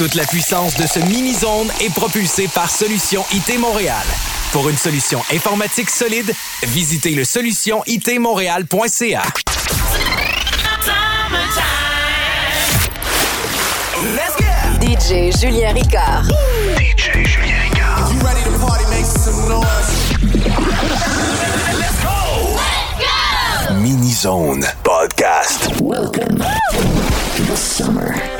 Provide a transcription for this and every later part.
Toute la puissance de ce mini-zone est propulsée par Solution IT Montréal. Pour une solution informatique solide, visitez le solutionitmontréal.ca. DJ Julien Ricard. DJ Julien Ricard. You ready to party? Make some noise? Mini Zone Podcast. Welcome to the summer.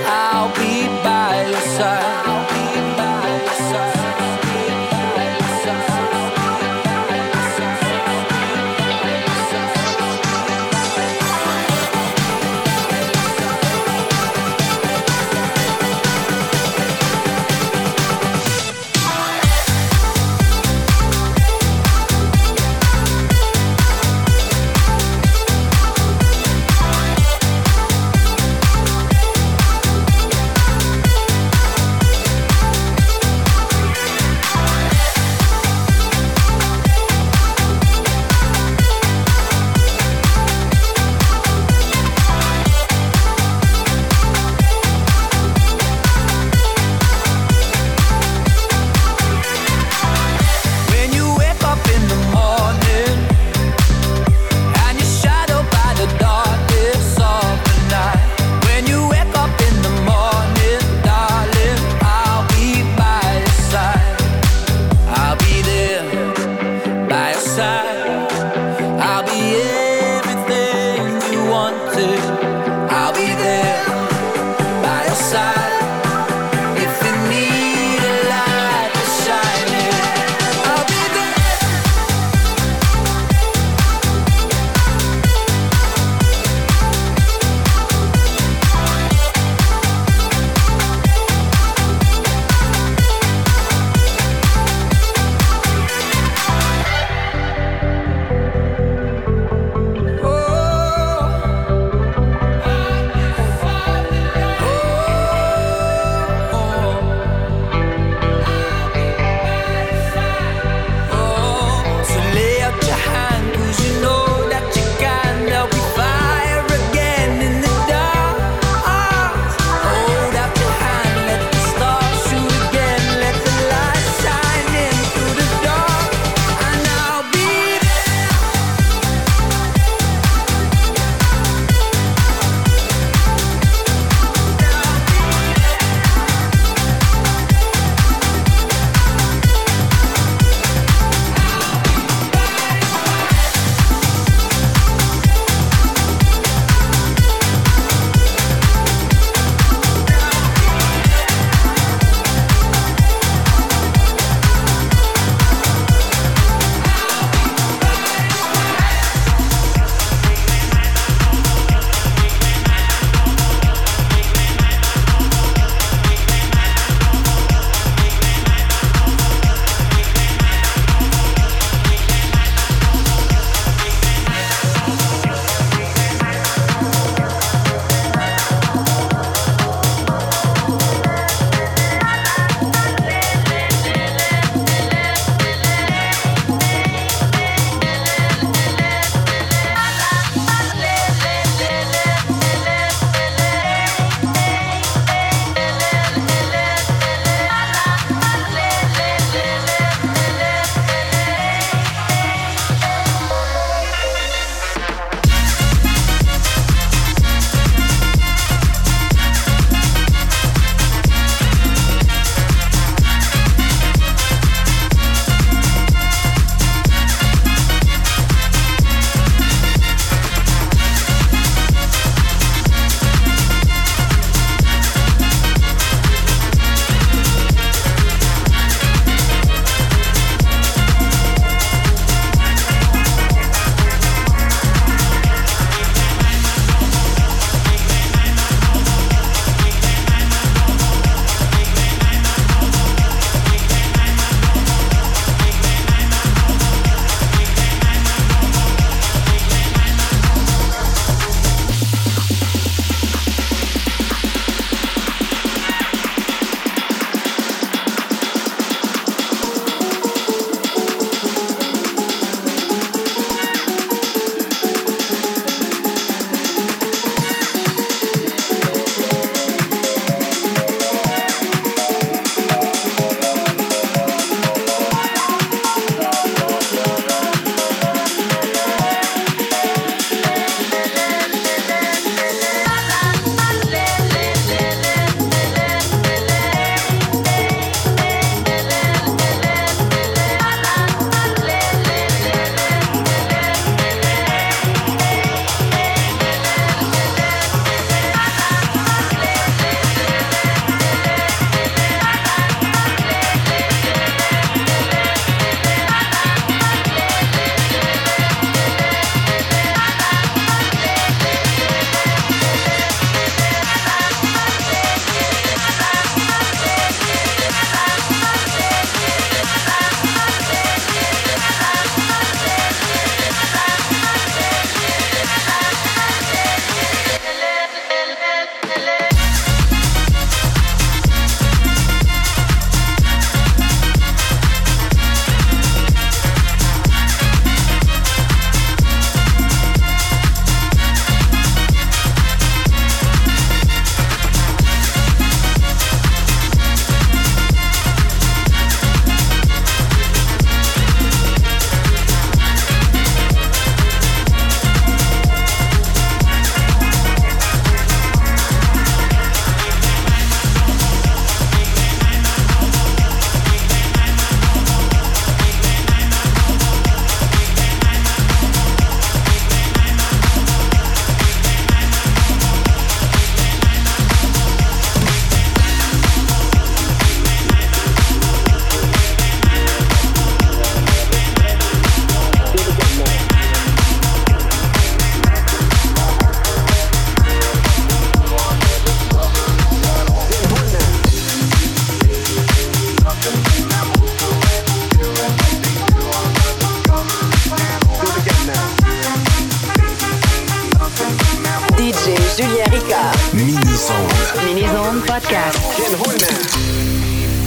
Mini Zone Podcast.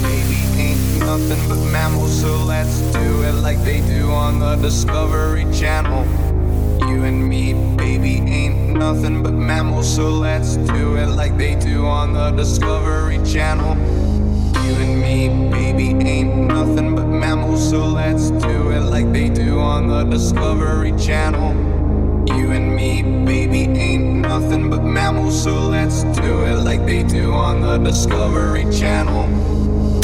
Baby ain't nothing but mammals, so let's do it like they do on the Discovery Channel. You and me, baby, ain't nothing but mammals, so let's do it like they do on the Discovery Channel. You and me, baby, ain't nothing but mammals, so let's do it like they do on the Discovery Channel. Baby, ain't nothing but mammals, so let's do it like they do on the Discovery Channel.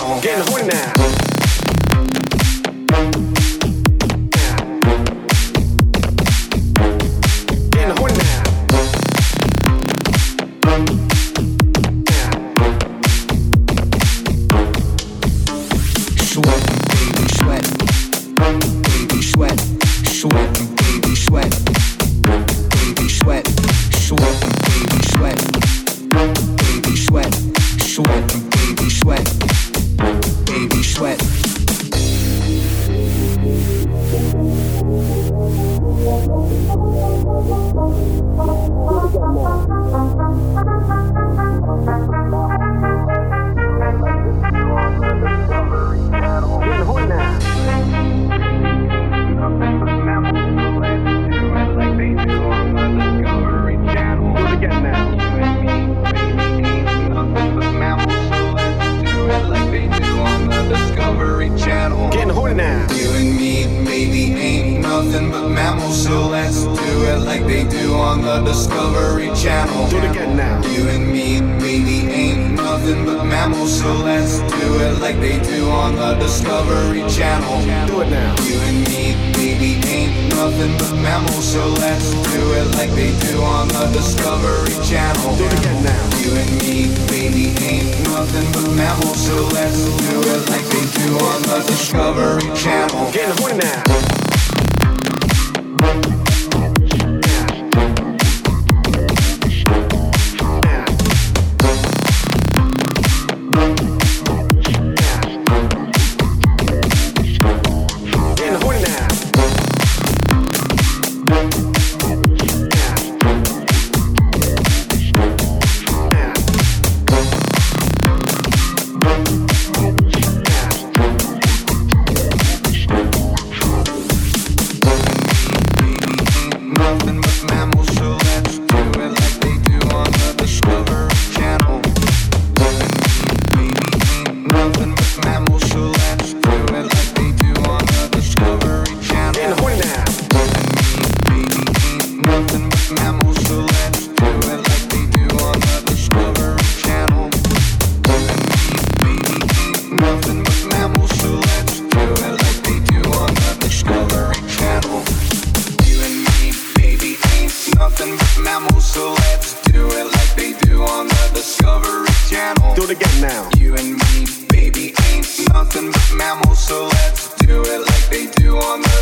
Getting horny now.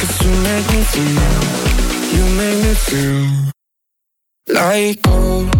Cause you make me feel, you make me feel like gold.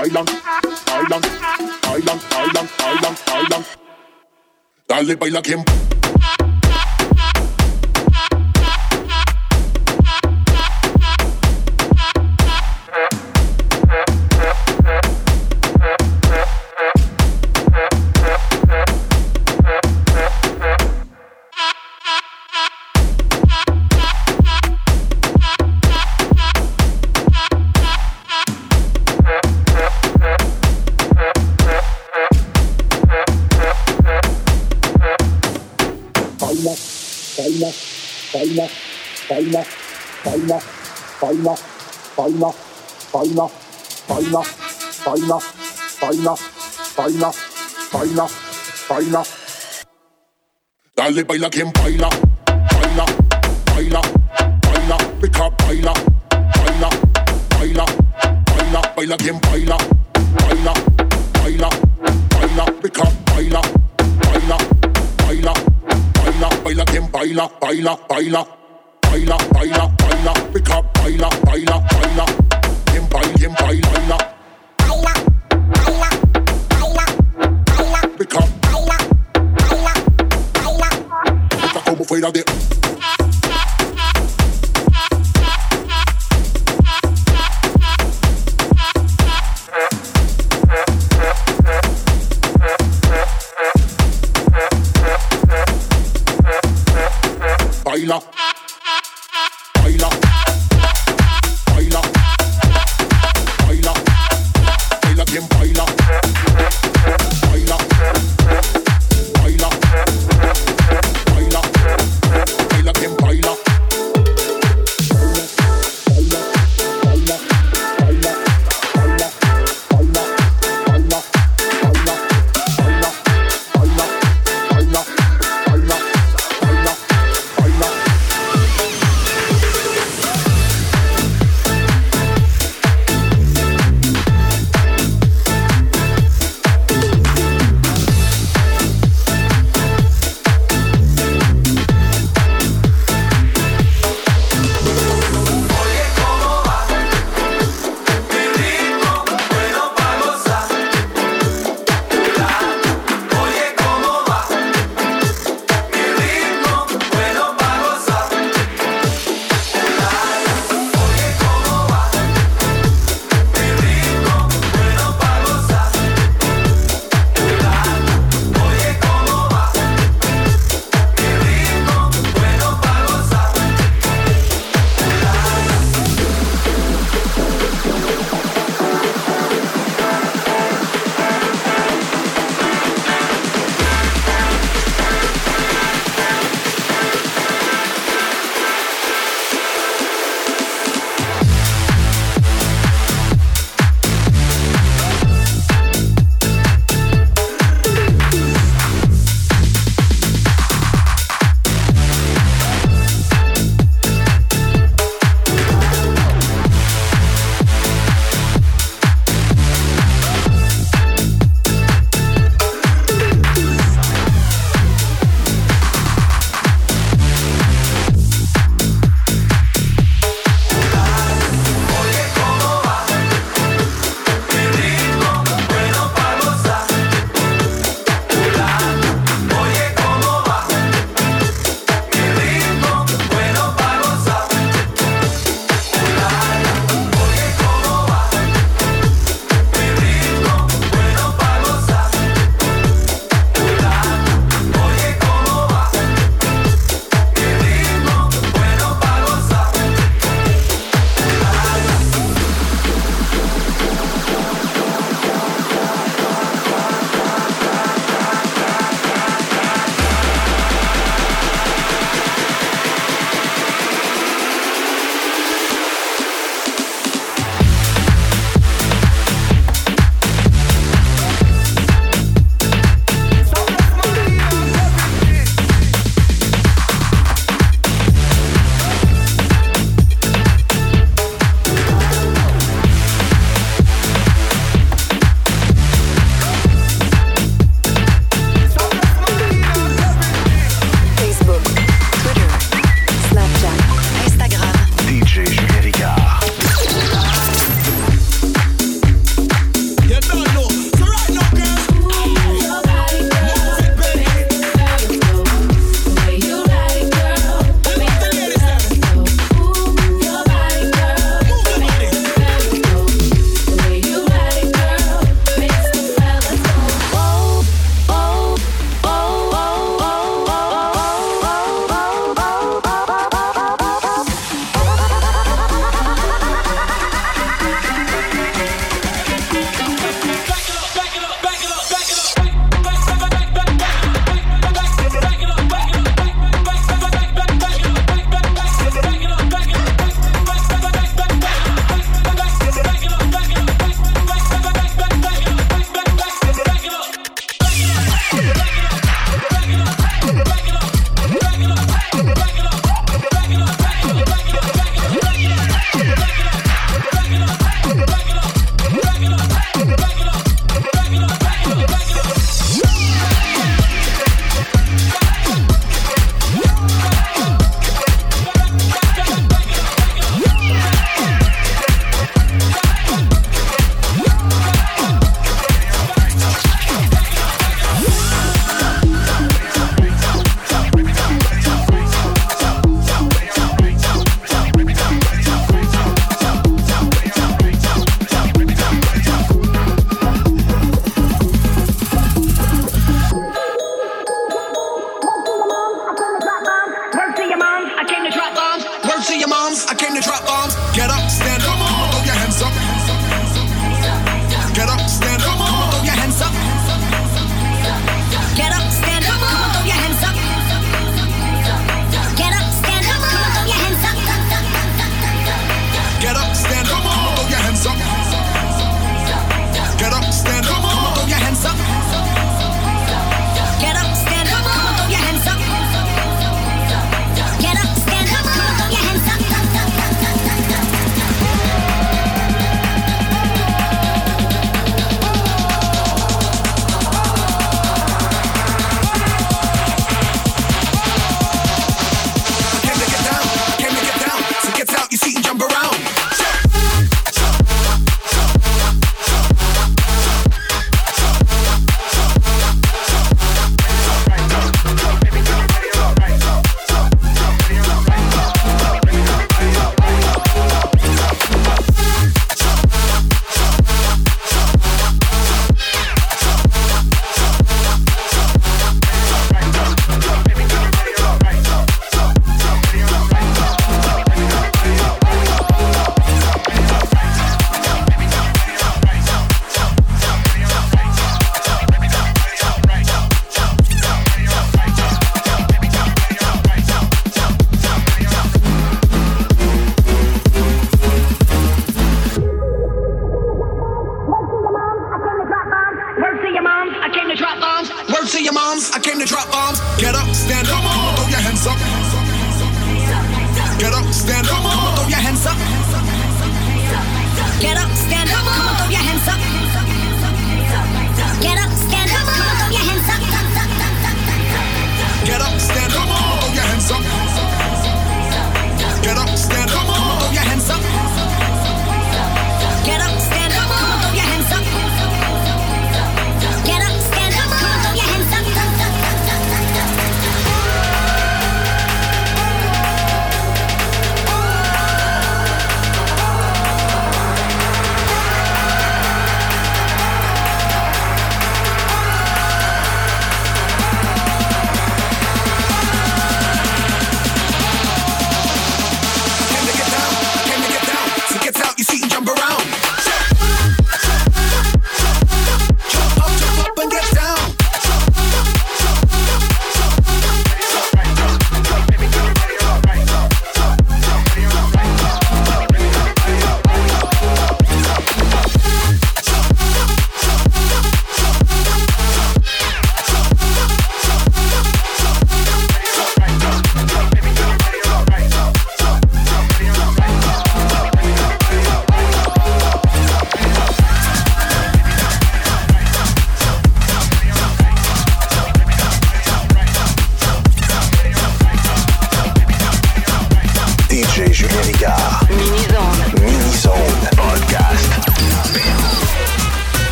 bailan, bailan, bailan, bailan, bailan, bailan. Dale, baila quien. Baila. Dale, baila quien baila, baila, baila, baila, pick up, baila, baila, baila, baila, baila quien baila, baila, baila, baila, pick up, baila, baila, baila, baila, baila quien baila, baila, baila, baila, baila, baila, pick up, baila, baila, baila, quien baila, quien baila, baila, afraid of it.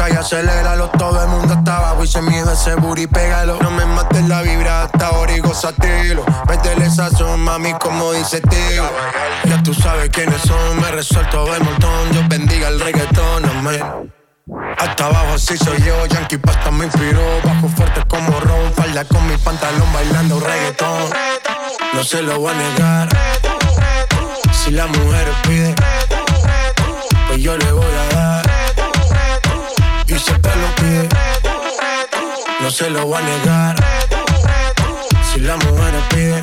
Calle aceléralo, todo el mundo estaba abajo y se miedo ese booty, pégalo. No me mates la vibra hasta ahora y gozatelo. Métele sazón, mami, como dice tío. Ya tú sabes quiénes son, me resuelto el montón. Dios bendiga el reggaetón, amén. Hasta abajo así soy yo, Yankee Pasta me inspiró Bajo fuerte como Ron, falda con mi pantalón bailando reggaetón No se lo voy a negar Si la mujer pide, pues yo le voy no se lo voy a negar. Si la mujer pide,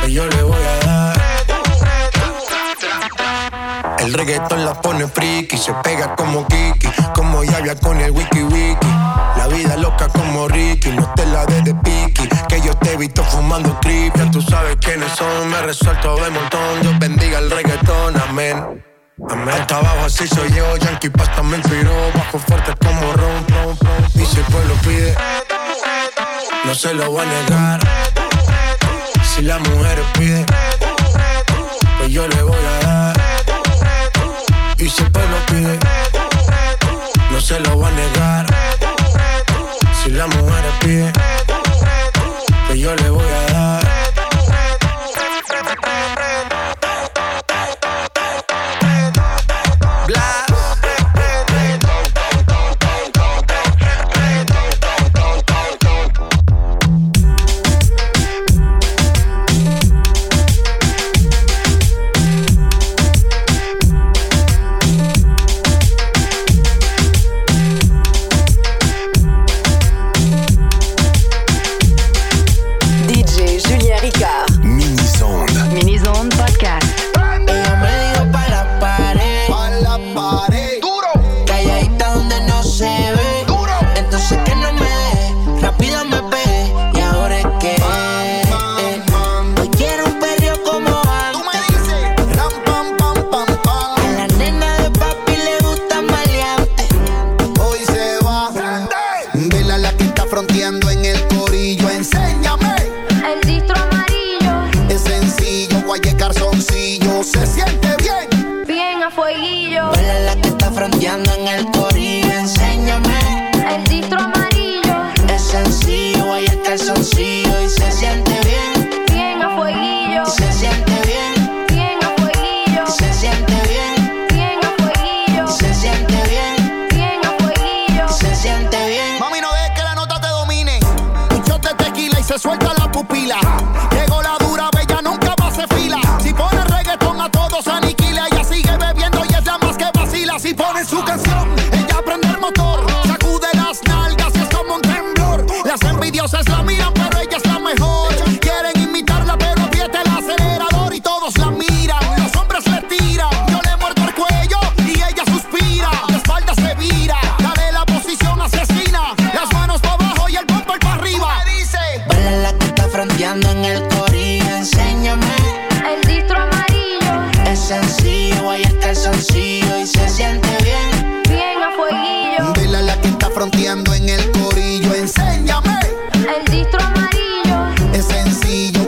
pues yo le voy a dar. El reggaetón la pone friki, se pega como Kiki, como Yaya con el wiki wiki. La vida loca como Ricky, no te la des de piqui, que yo te he visto fumando creep. Tú sabes quiénes son, me resuelto de montón, Dios bendiga el reggaetón, amén. Hasta abajo así soy yo, Yankee Pasta me inspiró, bajo fuerte como ron, ron, ron. Y si el pueblo pide, no se lo voy a negar. Si las mujeres piden, pues yo le voy a dar. Y si el pueblo pide, no se lo voy a negar. Si las mujeres piden, pues yo le voy a dar.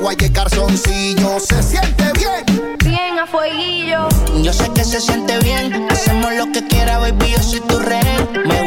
guaye calzoncillo. Se siente bien. Bien a fueguillo. Yo sé que se siente bien. Hacemos lo que quiera, baby, yo soy tu rey. Me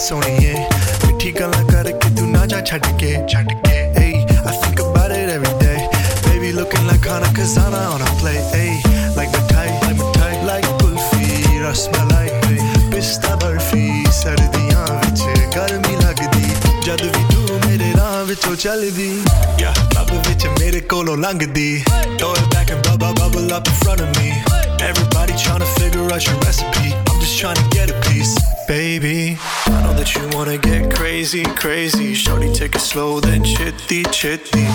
ਸੋਣੀਏ ਮਿੱਠੀ ਗੱਲਾਂ ਕਰਕੇ ਤੂੰ ਨਾ ਜਾ ਛੱਡ ਕੇ ਛੱਡ ਕੇ ਏ I think about it every day baby looking like khana khazana on a plate ਏ like mithai like mithai like kulfi rasmalai pista barfi ਸਰਦੀਆਂ ਵਿੱਚ ਗਰਮੀ ਲੱਗਦੀ ਜਦ ਵੀ ਤੂੰ ਮੇਰੇ ਰਾਹ ਵਿੱਚੋਂ ਚੱਲਦੀ ਯਾ ਲੱਭ ਵਿੱਚ ਮੇਰੇ ਕੋਲੋਂ ਲੰਘਦੀ ਟੋਰ back and bubble bubble up in front of me Everybody trying to figure out your recipe trying to get a piece, baby. I know that you wanna get crazy, crazy. Shorty, take it slow, then chitty, chitty.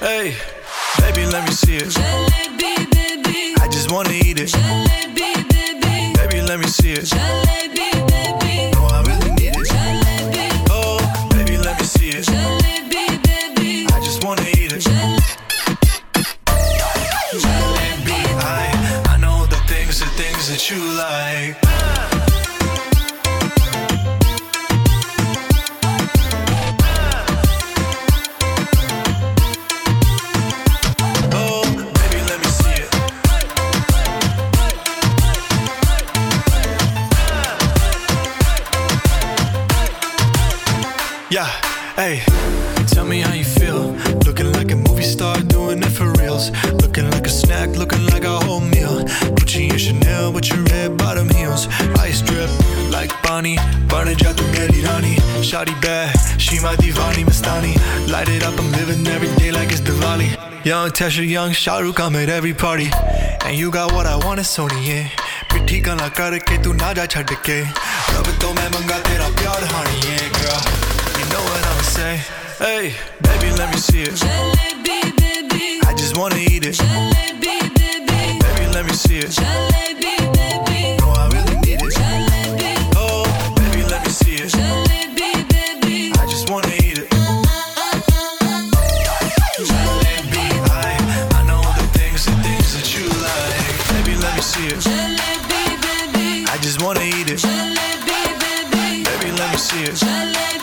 Hey, baby, let me see it. I just wanna eat it. Baby. Let me see it. Natasha Young, Shah Rukh, I'm at every party. And you got what I want, it's Sony, yeah. पिट्ठी गला करके तू ना जा छड़ के रब तो मैं मंगा तेरा प्यार हानी है girl. You know what I'ma say, hey baby let me see it. Jalebi, baby. I just wanna eat it. Jalebi, baby. Baby let me see it. Jalebi, baby. see.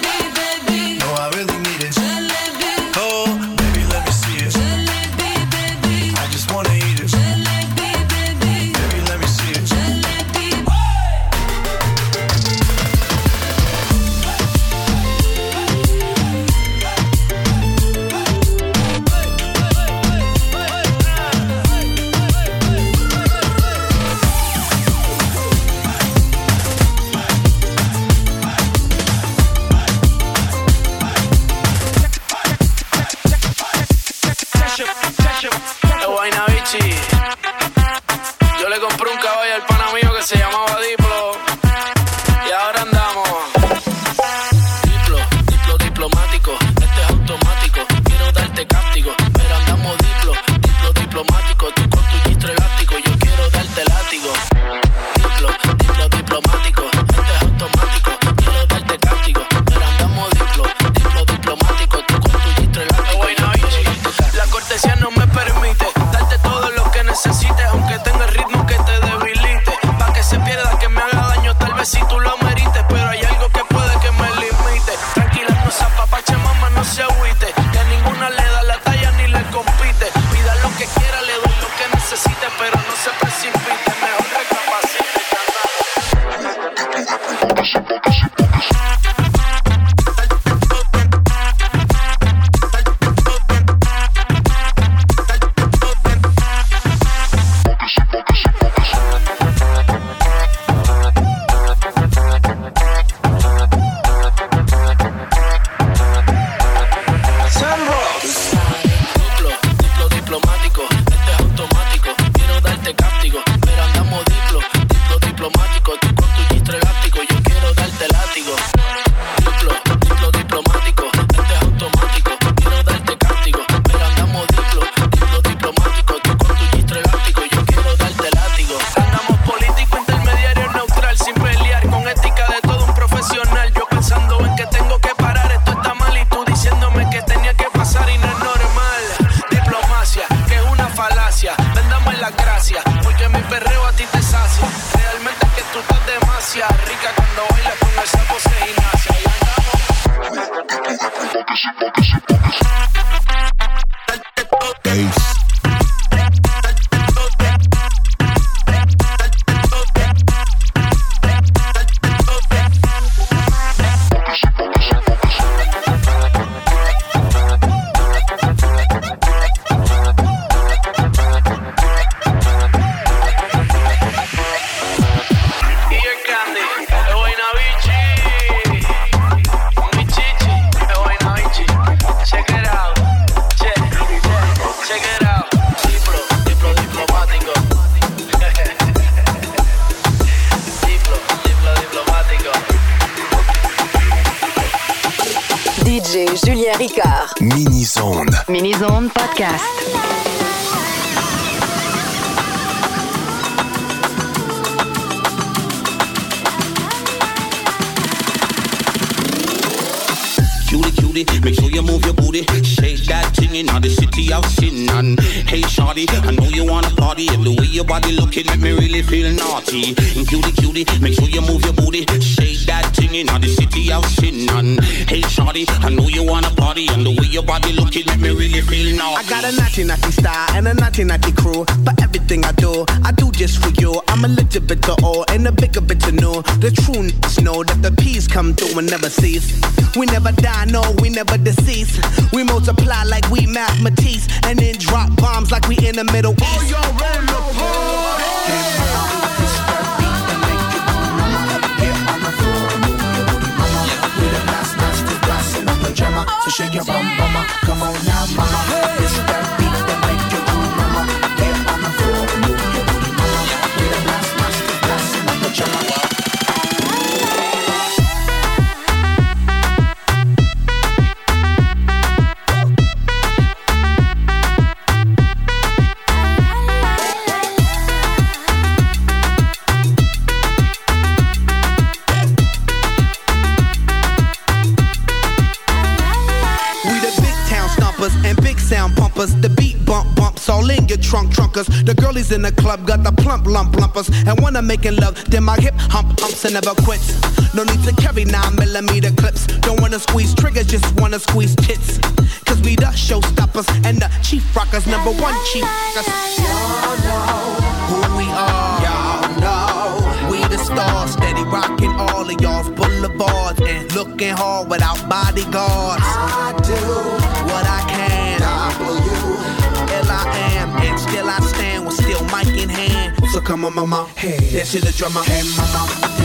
Ricard. Mini-zone. Mini-zone podcast. Cutie, cutie, make sure you move your booty. Shake that thing in the city of sin. And hey, shawty, I know you wanna party. And the way your body looking make me really feel naughty. And cutie, cutie, make sure you move your booty. Shake that thing in all the city of sin. And hey, shawty, I know you wanna party. And the way your body looking make me really feel naughty. I got a naughty naughty style and a naughty naughty crew. But everything I do, I do just for you. I'm a little bit to all and a bigger bit to know. The true n***s know that the peace come through and never cease. We never die, no, we never decease. We multiply like we mathematics and then drop bombs like we in the Middle East. So shake your bum, mama. Come on now, mama. It's that trunk trunkers. The girlies in the club got the plump lump lumpers. And when I'm making love, then my hip hump humps and never quits. No need to carry nine millimeter clips. Don't wanna squeeze triggers, just wanna squeeze tits. Cause we the showstoppers and the chief rockers, number one chief rockers. Y'all know who we are. Y'all know we the stars, steady rocking all of y'all's boulevards and looking hard without bodyguards. Come on, mama, hey, that's to the drummer. Hey, mama,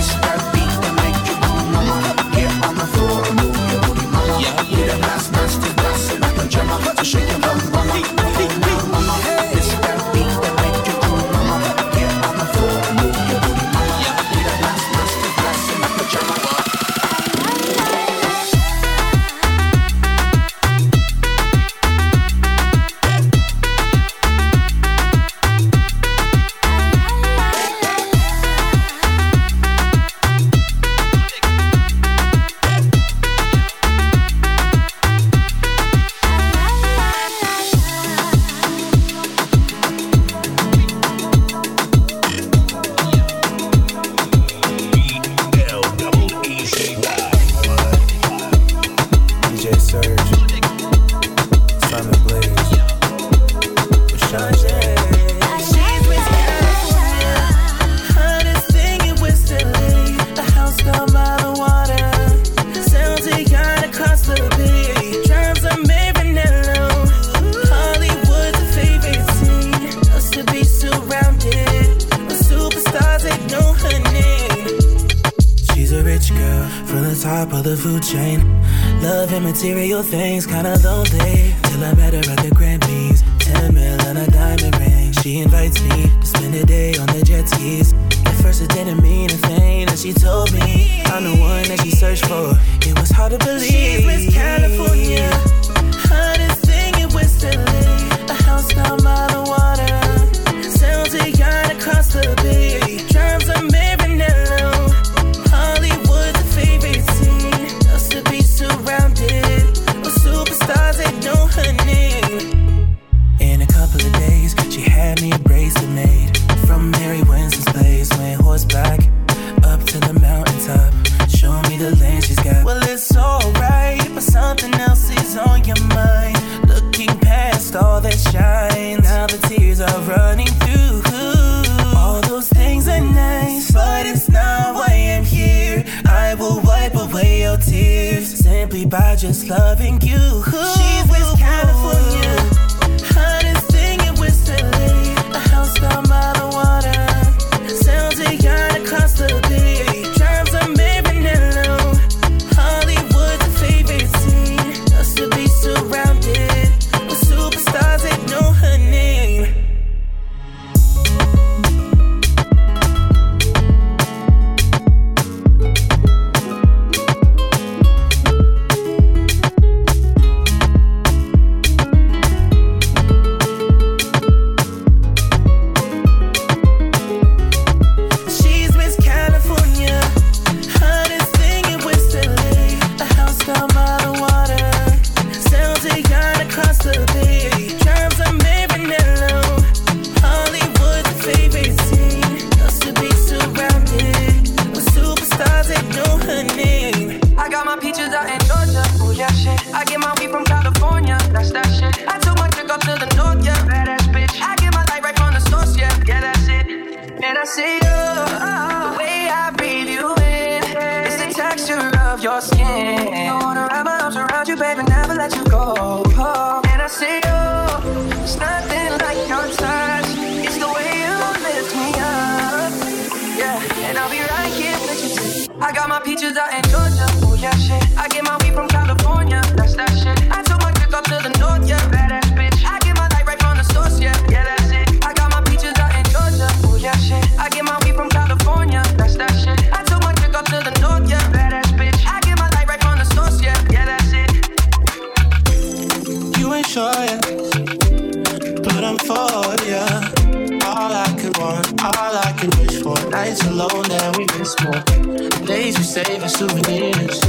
dance. The days we save as souvenirs.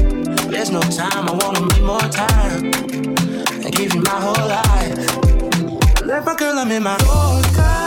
There's no time, I wanna make more time. And give you my whole life. Let left my girl, I'm in my Yorker.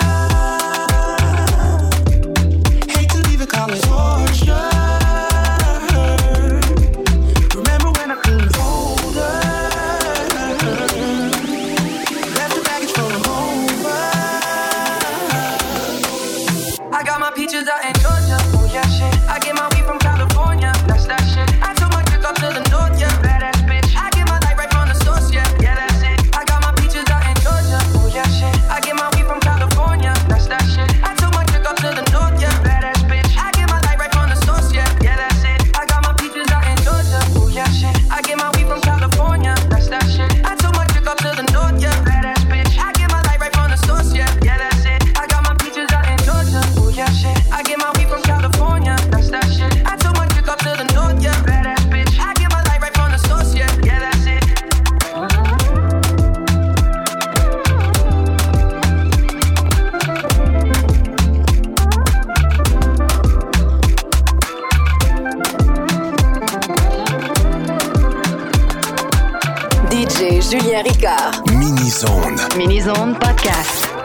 Julien Ricard. Mini-Zone. Mini-Zone Podcast.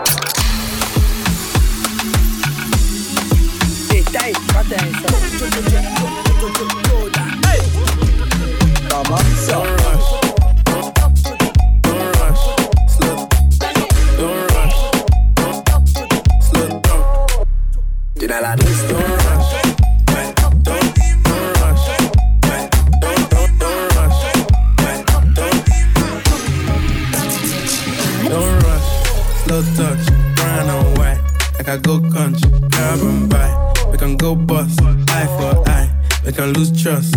I lose trust.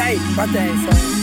day, my.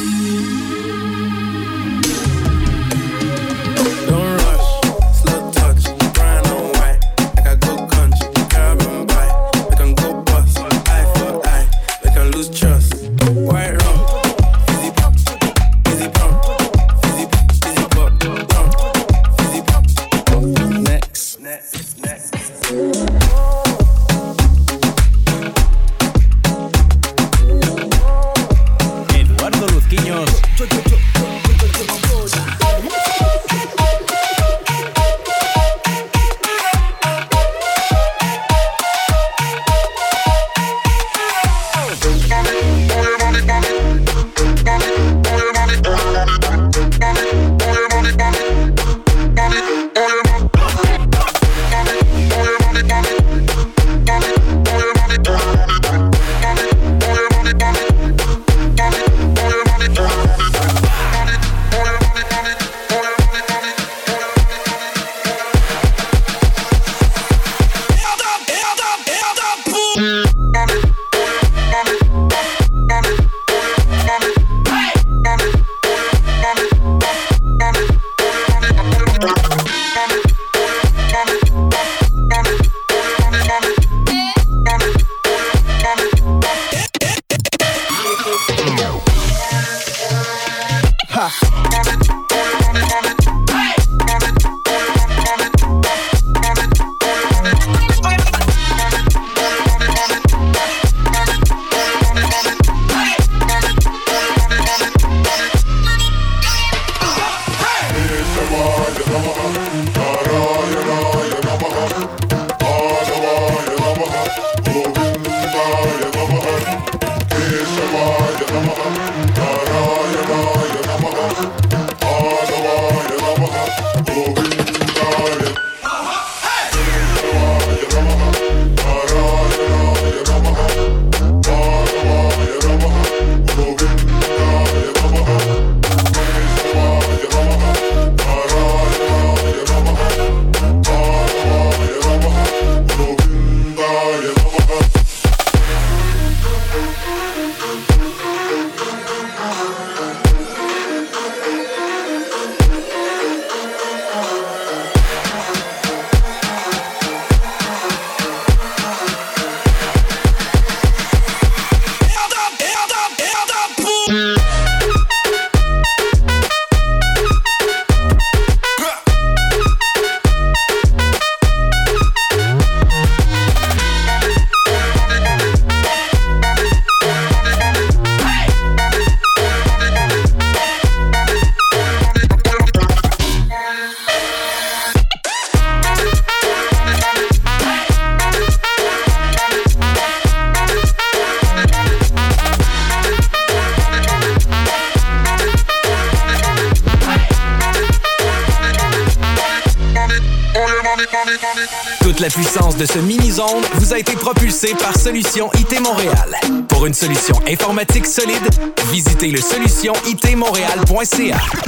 Solution IT Montréal. Pour une solution informatique solide, visitez le solutionitmontréal.ca.